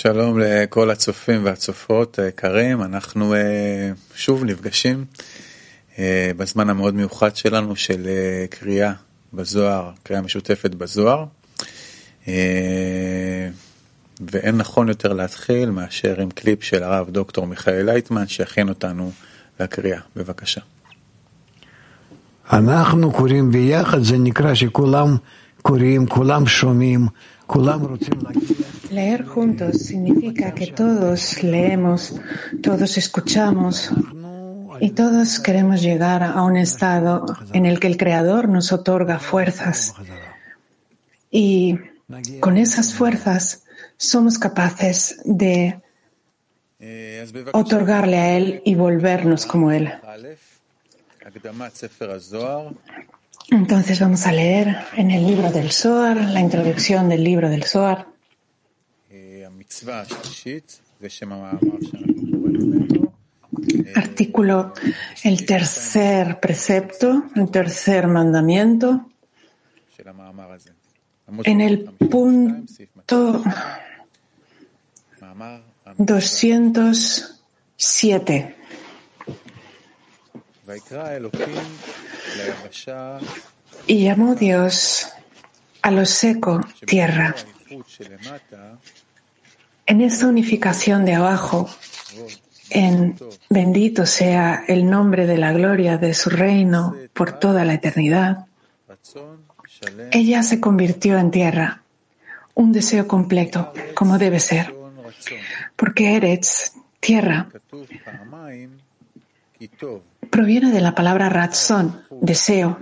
שלום לכל הצופים והצופות היקרים, אנחנו שוב נפגשים בזמן המאוד מיוחד שלנו של קריאה בזוהר, קריאה משותפת בזוהר. ואין נכון יותר להתחיל מאשר עם קליפ של הרב דוקטור מיכאל לייטמן שיכין אותנו לקריאה. בבקשה. אנחנו קוראים ביחד, זה נקרא שכולם קוראים, כולם שומעים, כולם רוצים להגיע. Leer juntos significa que todos leemos, todos escuchamos y todos queremos llegar a un estado en el que el Creador nos otorga fuerzas. Y con esas fuerzas somos capaces de otorgarle a Él y volvernos como Él. Entonces vamos a leer en el libro del Zohar, la introducción del libro del Zohar. Artículo, el tercer precepto, el tercer mandamiento. En el punto 207. Y llamó Dios a lo seco tierra. En esta unificación de abajo, en bendito sea el nombre de la gloria de su reino por toda la eternidad, ella se convirtió en tierra, un deseo completo, como debe ser. Porque Eretz, tierra, proviene de la palabra ratzon, deseo.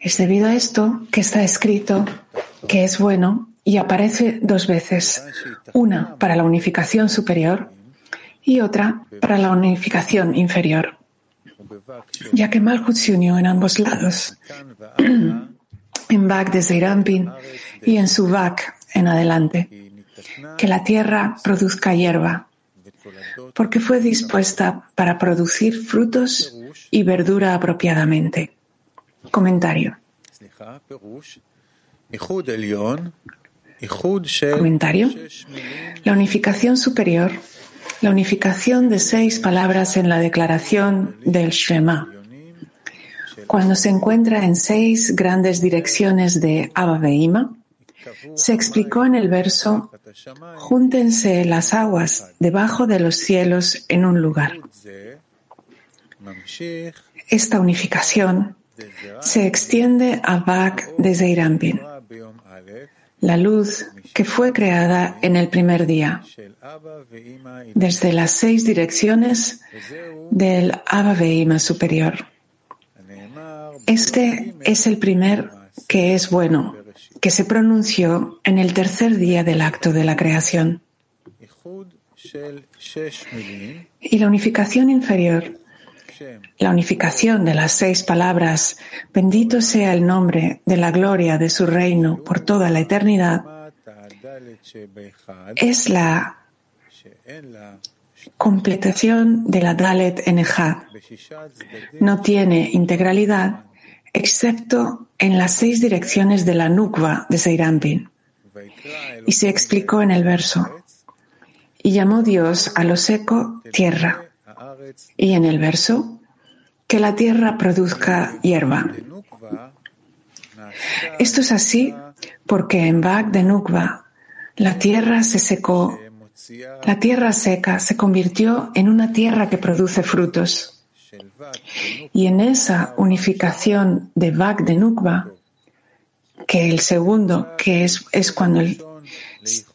Es debido a esto que está escrito que es bueno y aparece dos veces, una para la unificación superior y otra para la unificación inferior, ya que Malchut se unió en ambos lados, en Bak desde Irampin y en su Bak en adelante, que la tierra produzca hierba, porque fue dispuesta para producir frutos y verdura apropiadamente. Comentario. Comentario. La unificación superior, la unificación de seis palabras en la declaración del Shema, cuando se encuentra en seis grandes direcciones de Abba se explicó en el verso, júntense las aguas debajo de los cielos en un lugar. Esta unificación se extiende a Bak desde Irampin, la luz que fue creada en el primer día, desde las seis direcciones del Abba Veima superior. Este es el primer que es bueno, que se pronunció en el tercer día del acto de la creación. Y la unificación inferior, la unificación de las seis palabras, bendito sea el nombre de la gloria de su reino por toda la eternidad, es la completación de la Dalet en. No tiene integralidad excepto en las seis direcciones de la Nukva de Seirampin. Y se explicó en el verso, y llamó Dios a lo seco tierra, y en el verso, que la tierra produzca hierba. Esto es así porque en Bak de Nukva la tierra se secó, la tierra seca se convirtió en una tierra que produce frutos. Y en esa unificación de Bak de Nukba, que el segundo, que es, es cuando el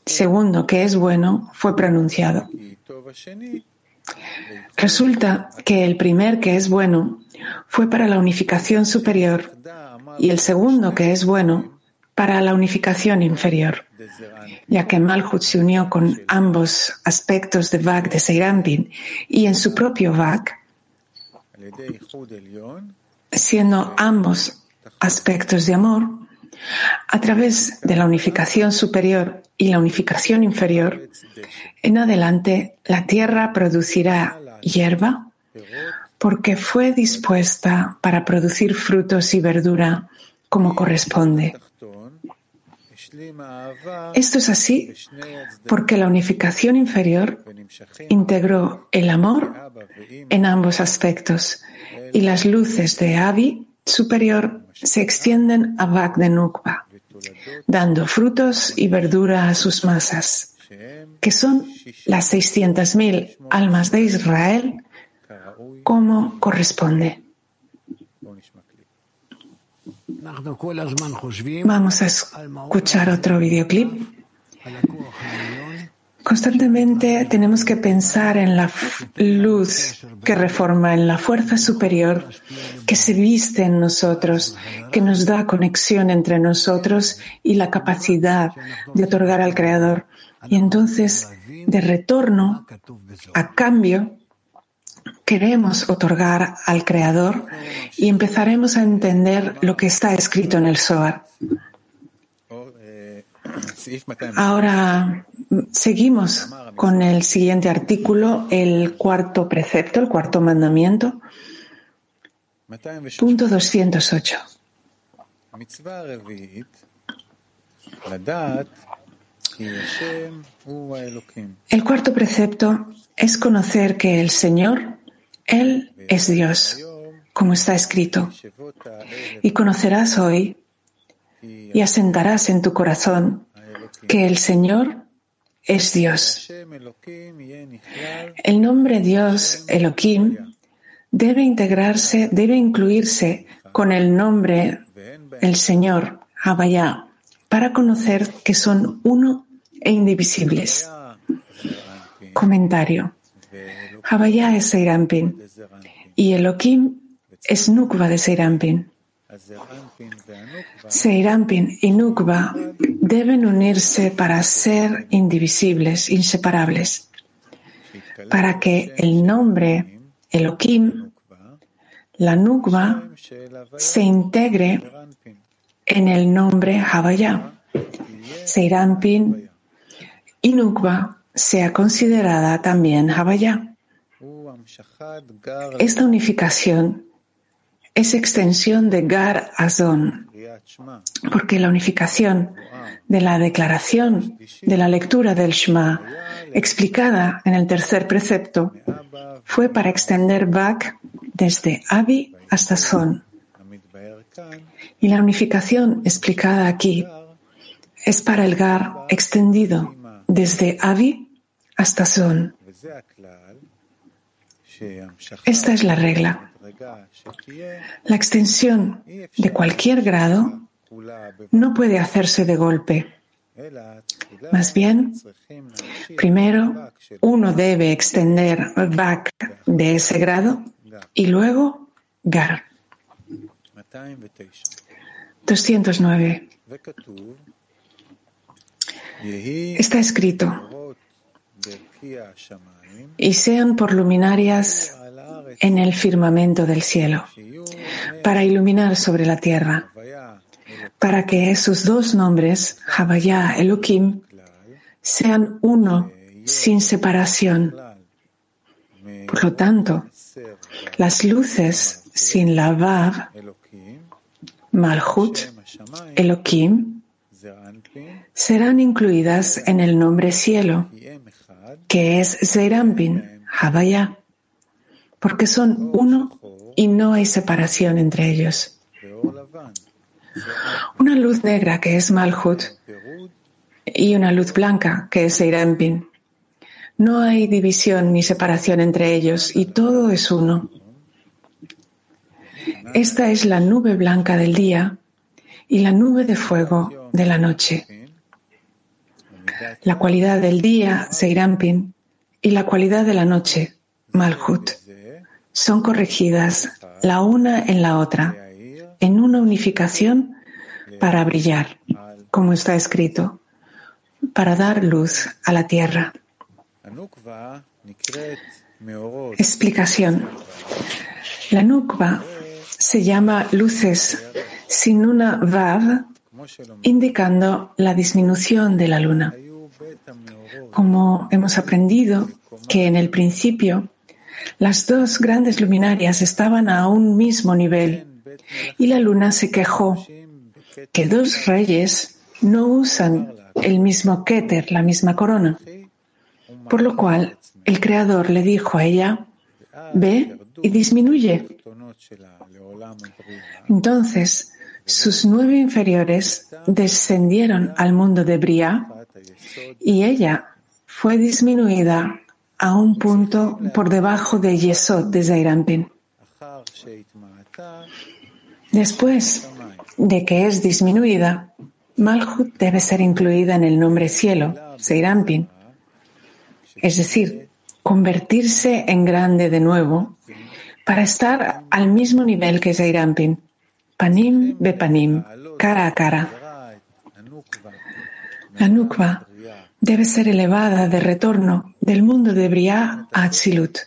segundo, que es bueno, fue pronunciado. Resulta que el primer, que es bueno, fue para la unificación superior y el segundo, que es bueno, para la unificación inferior, ya que Malhut se unió con ambos aspectos de Vak de Seirampin y en su propio Vak, siendo ambos aspectos de amor, a través de la unificación superior y la unificación inferior, en adelante la tierra producirá hierba porque fue dispuesta para producir frutos y verdura como corresponde. Esto es así porque la unificación inferior integró el amor en ambos aspectos y las luces de Avi superior se extienden a Bak Nukba, dando frutos y verdura a sus masas, que son las 600.000 almas de Israel como corresponde. Vamos a escuchar otro videoclip. Constantemente tenemos que pensar en la luz que reforma, en la fuerza superior que se viste en nosotros, que nos da conexión entre nosotros y la capacidad de otorgar al Creador. Y entonces, de retorno, a cambio, queremos otorgar al Creador y empezaremos a entender lo que está escrito en el Zohar. Ahora seguimos con el siguiente artículo, el cuarto precepto, el cuarto mandamiento. Punto 208. El cuarto precepto es conocer que el Señor, Él es Dios, como está escrito. Y conocerás hoy y asentarás en tu corazón que el Señor es Dios. El nombre Dios, Elohim, debe integrarse, debe incluirse con el nombre el Señor, Habayá, para conocer que son uno e indivisibles. Comentario. Habayá es Seirampin y Elohim es Nukva de Seirampin. Seirampin y Nukba deben unirse para ser indivisibles, inseparables, para que el nombre Elohim, la Nukba, se integre en el nombre Havaya. Seirampin y Nukba sea considerada también Havaya. Esta unificación es extensión de Gar Azon, porque la unificación de la declaración de la lectura del Shema explicada en el tercer precepto fue para extender Bak desde Abi hasta Son. Y la unificación explicada aquí es para el Gar extendido desde Abi hasta Son. Esta es la regla. La extensión de cualquier grado no puede hacerse de golpe. Más bien, primero uno debe extender back de ese grado y luego gar. 209. Está escrito, y sean por luminarias en el firmamento del cielo, para iluminar sobre la tierra, para que esos dos nombres, Havaya, Elohim, sean uno sin separación. Por lo tanto, las luces sin la Vav, Malhut, Elohim, serán incluidas en el nombre cielo, que es Zeirampin, Havaya porque son uno y no hay separación entre ellos. Una luz negra que es Malhut y una luz blanca que es Seirampin. No hay división ni separación entre ellos y todo es uno. Esta es la nube blanca del día y la nube de fuego de la noche. La cualidad del día, Seirampin, y la cualidad de la noche, Malhut son corregidas la una en la otra, en una unificación para brillar, como está escrito, para dar luz a la tierra. Explicación. La nukva se llama luces sin una vav, indicando la disminución de la luna. Como hemos aprendido que en el principio las dos grandes luminarias estaban a un mismo nivel y la luna se quejó que dos reyes no usan el mismo Keter, la misma corona. Por lo cual el Creador le dijo a ella, ve y disminuye. Entonces sus nueve inferiores descendieron al mundo de Bria y ella fue disminuida a un punto por debajo de Yesod de Zairampin. Después de que es disminuida, Malhut debe ser incluida en el nombre cielo, Seirampin, es decir, convertirse en grande de nuevo para estar al mismo nivel que Seirampin, panim bepanim, cara a cara. La nukva debe ser elevada de retorno del mundo de Briah a Atzilut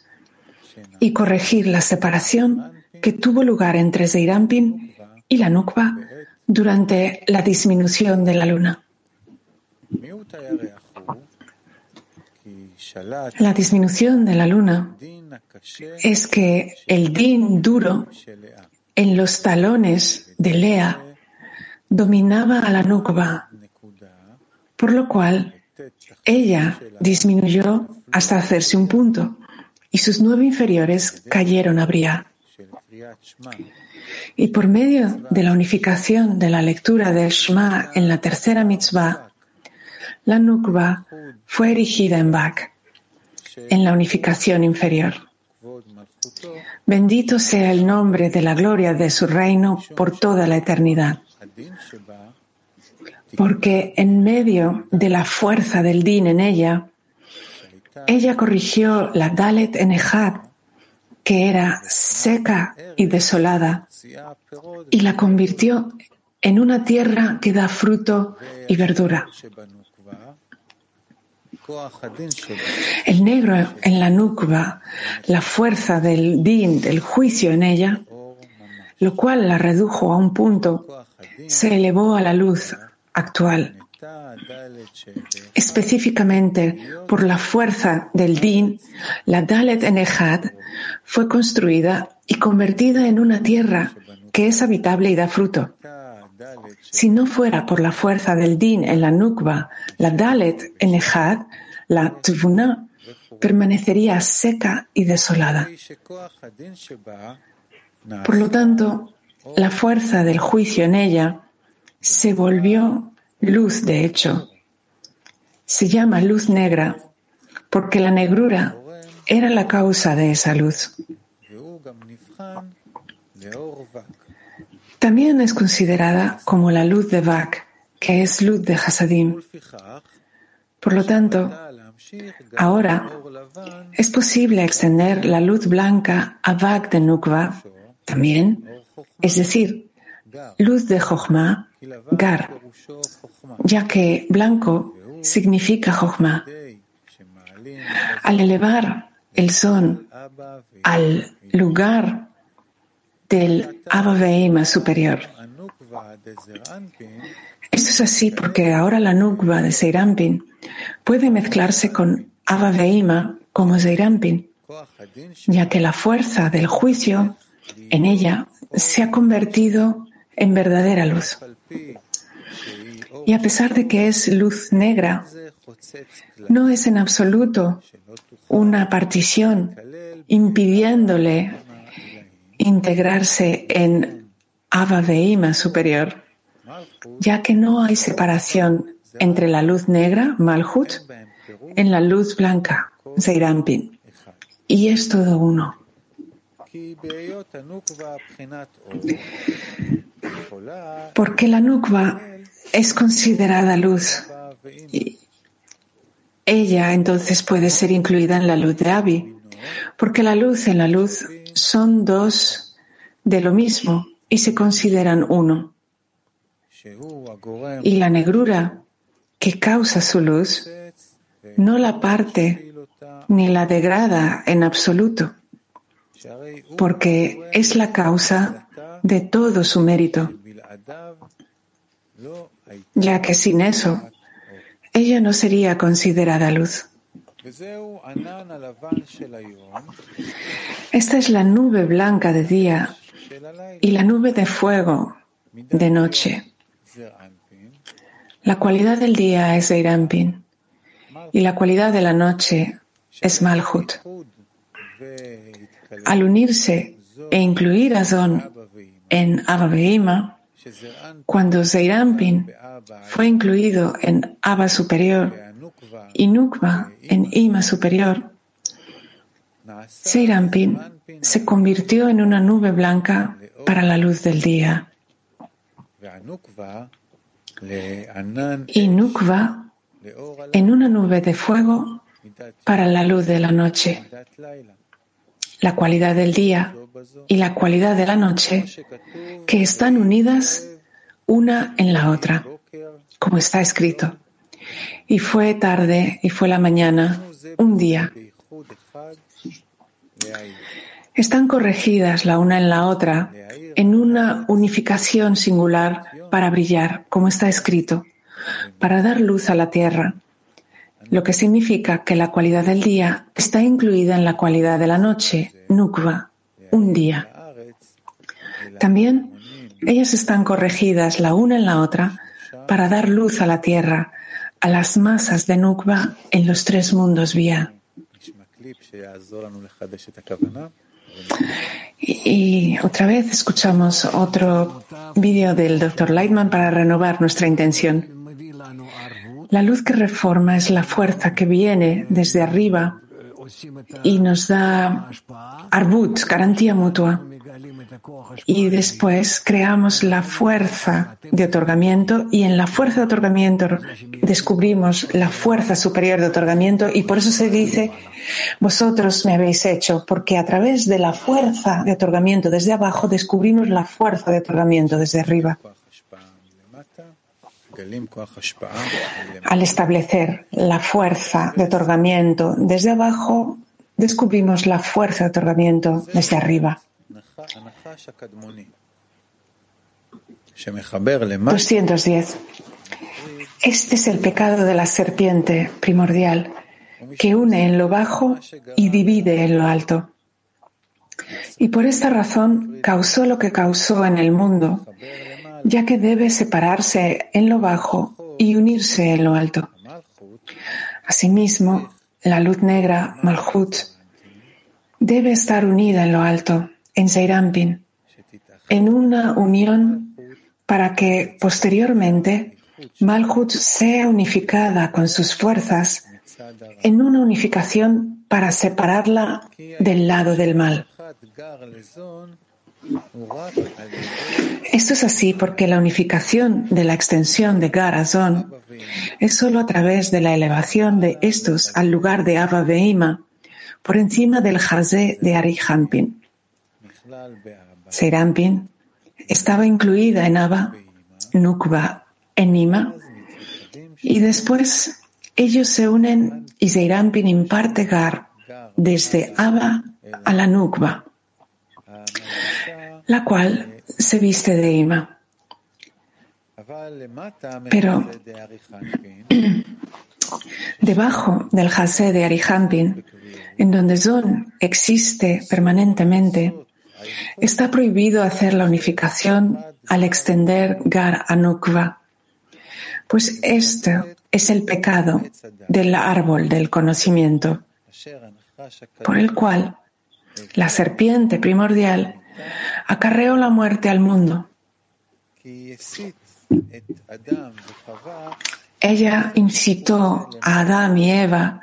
y corregir la separación que tuvo lugar entre Zeirampin y la Nukva durante la disminución de la luna. La disminución de la luna es que el din duro en los talones de Lea dominaba a la Nukva, por lo cual ella disminuyó hasta hacerse un punto y sus nueve inferiores cayeron a Briah. Y por medio de la unificación de la lectura del Shema en la tercera mitzvah, la Nukva fue erigida en Bak, en la unificación inferior. Bendito sea el nombre de la gloria de su reino por toda la eternidad. Porque en medio de la fuerza del din en ella, ella corrigió la Dalet en Ejad que era seca y desolada, y la convirtió en una tierra que da fruto y verdura. El negro en la nukva, la fuerza del din, del juicio en ella, lo cual la redujo a un punto, se elevó a la luz actual. Específicamente por la fuerza del din, la Dalet en Ejad fue construida y convertida en una tierra que es habitable y da fruto. Si no fuera por la fuerza del din en la Nukba, la Dalet en Ejad, la Tvuna, permanecería seca y desolada. Por lo tanto, la fuerza del juicio en ella se volvió luz de hecho. Se llama luz negra porque la negrura era la causa de esa luz. También es considerada como la luz de Vak, que es luz de Hasadim. Por lo tanto, ahora es posible extender la luz blanca a Vak de Nukva también, es decir, luz de Jochma, Gar, ya que blanco significa Jochma. Al elevar el son al lugar del Abba superior. Esto es así porque ahora la Nukva de Seirampin puede mezclarse con Abba como Seirampin, ya que la fuerza del juicio en ella se ha convertido en verdadera luz. Y a pesar de que es luz negra, no es en absoluto una partición impidiéndole integrarse en Ava Veima superior, ya que no hay separación entre la luz negra, Malhut, en la luz blanca, Zeirampin, y es todo uno. Porque la Nukva es considerada luz. ella entonces puede ser incluida en la luz de Abi, porque la luz en la luz son dos de lo mismo y se consideran uno. Y la negrura que causa su luz no la parte ni la degrada en absoluto, porque es la causa de todo su mérito, ya que sin eso ella no sería considerada luz. Esta es la nube blanca de día y la nube de fuego de noche. La cualidad del día es Eirampin y la cualidad de la noche es Malhut. Al unirse e incluir a Zon en Abba cuando Zeirampin fue incluido en Abba superior y Nukva en Ima superior, Zeirampin se convirtió en una nube blanca para la luz del día. Y Nukva en una nube de fuego para la luz de la noche. La cualidad del día y la cualidad de la noche que están unidas una en la otra, como está escrito. Y fue tarde y fue la mañana, un día. Están corregidas la una en la otra en una unificación singular para brillar, como está escrito, para dar luz a la tierra, lo que significa que la cualidad del día está incluida en la cualidad de la noche, nukva, un día. También ellas están corregidas la una en la otra para dar luz a la tierra, a las masas de nukva en los tres mundos vía. Y, otra vez escuchamos otro vídeo del Dr. Lightman para renovar nuestra intención. La luz que reforma es la fuerza que viene desde arriba y nos da arbut, garantía mutua. Y después creamos la fuerza de otorgamiento y en la fuerza de otorgamiento descubrimos la fuerza superior de otorgamiento y por eso se dice, vosotros me habéis hecho, porque a través de la fuerza de otorgamiento desde abajo descubrimos la fuerza de otorgamiento desde arriba. Al establecer la fuerza de otorgamiento desde abajo, descubrimos la fuerza de otorgamiento desde arriba. 210. Este es el pecado de la serpiente primordial que une en lo bajo y divide en lo alto. Y por esta razón causó lo que causó en el mundo, ya que debe separarse en lo bajo y unirse en lo alto. Asimismo, la luz negra, Malhut, debe estar unida en lo alto, en Seirampin, en una unión para que posteriormente Malhut sea unificada con sus fuerzas en una unificación para separarla del lado del mal. Esto es así porque la unificación de la extensión de Garazón es solo a través de la elevación de estos al lugar de Abba Beima, por encima del Jazé de Arihampin. Seirampin estaba incluida en Abba, Nukba en Ima, y después ellos se unen y Seirampin imparte Gar desde Abba a la Nukba la cual se viste de Ima. Pero debajo del Hase de Arihampin, en donde Zon existe permanentemente, está prohibido hacer la unificación al extender Gar Anukva, pues este es el pecado del árbol del conocimiento, por el cual la serpiente primordial acarreó la muerte al mundo. Ella incitó a Adán y Eva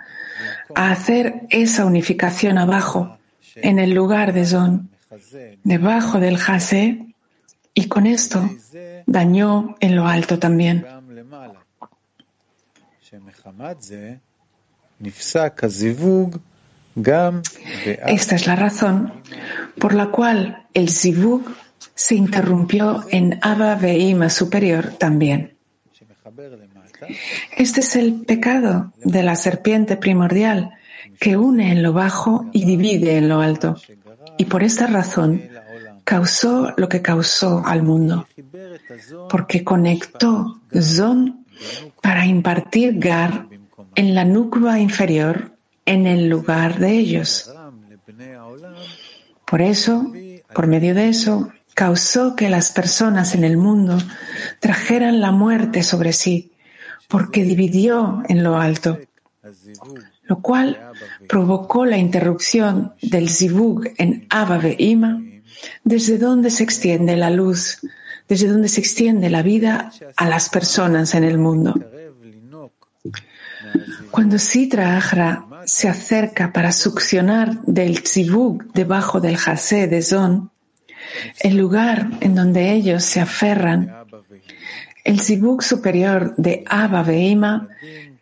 a hacer esa unificación abajo, en el lugar de Zon, debajo del Jase, y con esto dañó en lo alto también. Esta es la razón por la cual el zivug se interrumpió en Abba Veima superior también. Este es el pecado de la serpiente primordial que une en lo bajo y divide en lo alto. Y por esta razón causó lo que causó al mundo, porque conectó Zon para impartir Gar en la nukva inferior en el lugar de ellos. Por eso, por medio de eso, causó que las personas en el mundo trajeran la muerte sobre sí, porque dividió en lo alto, lo cual provocó la interrupción del zivug en Abba Ima, desde donde se extiende la luz, desde donde se extiende la vida a las personas en el mundo. Cuando Sitra Ahra se acerca para succionar del zivug debajo del jasé de Zon, el lugar en donde ellos se aferran, el zivug superior de Abba Veima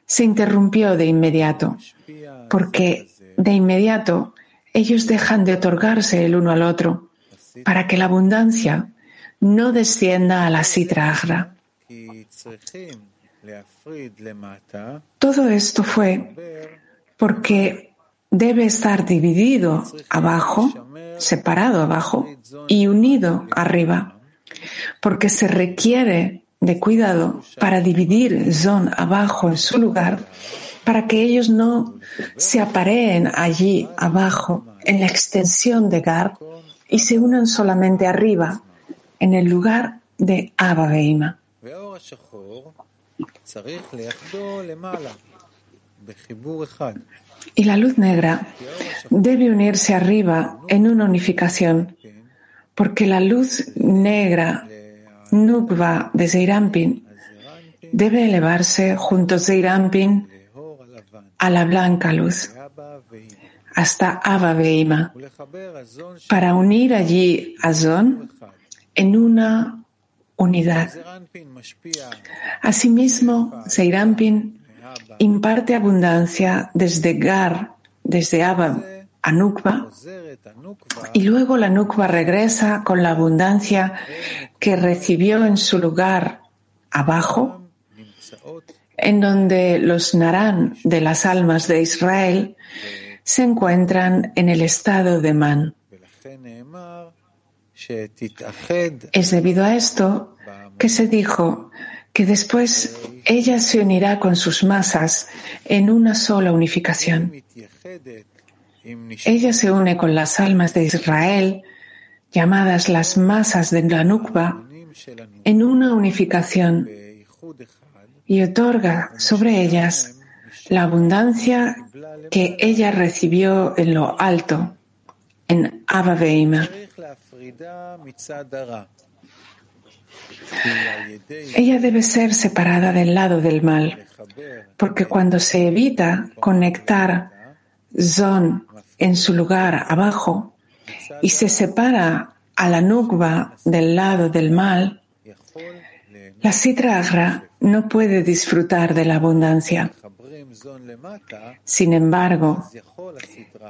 se interrumpió de inmediato, porque de inmediato ellos dejan de otorgarse el uno al otro para que la abundancia no descienda a la Sitra Agra. Todo esto fue porque debe estar dividido abajo, separado abajo y unido arriba, porque se requiere de cuidado para dividir Zon abajo en su lugar, para que ellos no se apareen allí abajo en la extensión de Gar y se unan solamente arriba, en el lugar de Abba Beima. Y la luz negra debe unirse arriba en una unificación, porque la luz negra Nukva de Zeirampin debe elevarse junto a Zeirampin a la blanca luz hasta Abba Beima para unir allí a Zon en una unidad. Asimismo, Zeirampin imparte abundancia desde Gar, desde Abba a Nukva, y luego la Nukva regresa con la abundancia que recibió en su lugar abajo, en donde los Narán de las almas de Israel se encuentran en el estado de Man. Es debido a esto que se dijo que después ella se unirá con sus masas en una sola unificación. Ella se une con las almas de Israel, llamadas las masas de la Nukba, en una unificación y otorga sobre ellas la abundancia que ella recibió en lo alto, en Abba. Ella debe ser separada del lado del mal, porque cuando se evita conectar Zon en su lugar abajo y se separa a la Nukba del lado del mal, la Sitra Agra no puede disfrutar de la abundancia. Sin embargo,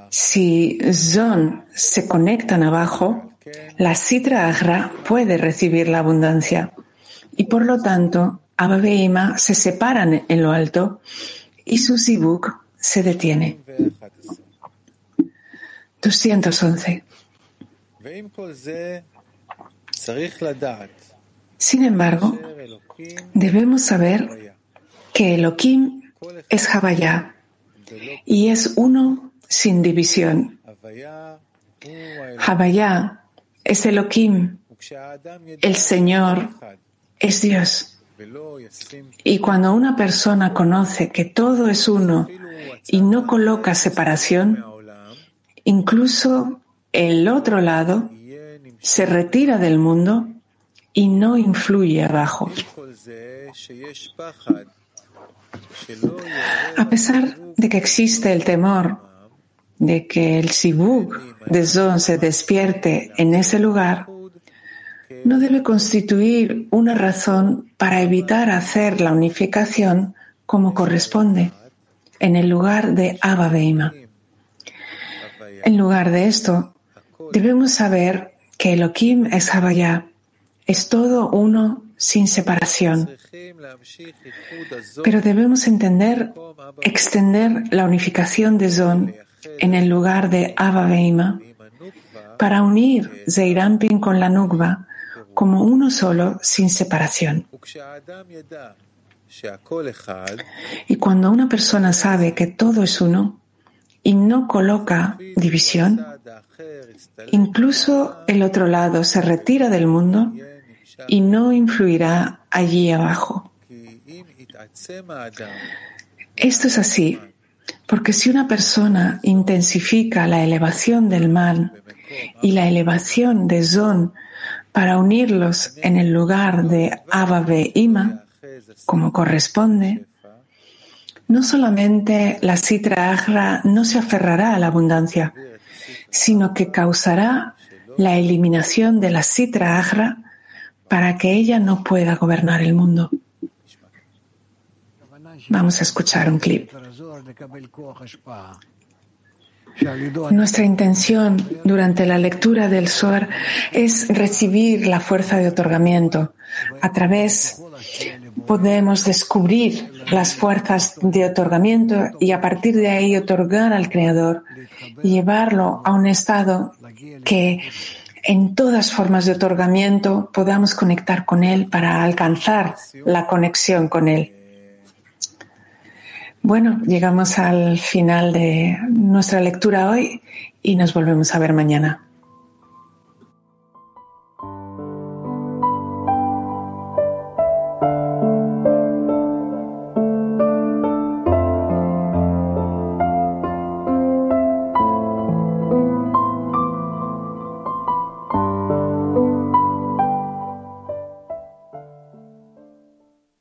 si Zon se conectan abajo, la Sitra Agra puede recibir la abundancia y por lo tanto Abba Beima se separan en lo alto y su Zibuk se detiene. 211. Sin embargo, debemos saber que Elohim es Havaya y es uno sin división. Havaya es Elohim, el Señor es Dios. Y cuando una persona conoce que todo es uno y no coloca separación, incluso el otro lado se retira del mundo y no influye abajo. A pesar de que existe el temor de que el Sibuk de Zon se despierte en ese lugar, no debe constituir una razón para evitar hacer la unificación como corresponde en el lugar de Abba Beima. En lugar de esto, debemos saber que Elohim es Havaya, es todo uno sin separación. Pero debemos entender, extender la unificación de Zon en el lugar de Abba Beima para unir Zeirampin con la Nugba como uno solo sin separación. Y cuando una persona sabe que todo es uno y no coloca división, incluso el otro lado se retira del mundo y no influirá allí abajo. Esto es así, porque si una persona intensifica la elevación del mal y la elevación de Zon para unirlos en el lugar de Abba Ima, como corresponde, no solamente la Sitra Agra no se aferrará a la abundancia, sino que causará la eliminación de la Sitra Agra para que ella no pueda gobernar el mundo. Vamos a escuchar un clip. Nuestra intención durante la lectura del Zohar es recibir la fuerza de otorgamiento. A través podemos descubrir las fuerzas de otorgamiento y a partir de ahí otorgar al Creador y llevarlo a un estado que en todas formas de otorgamiento podamos conectar con Él para alcanzar la conexión con Él. Bueno, llegamos al final de nuestra lectura hoy y nos volvemos a ver mañana.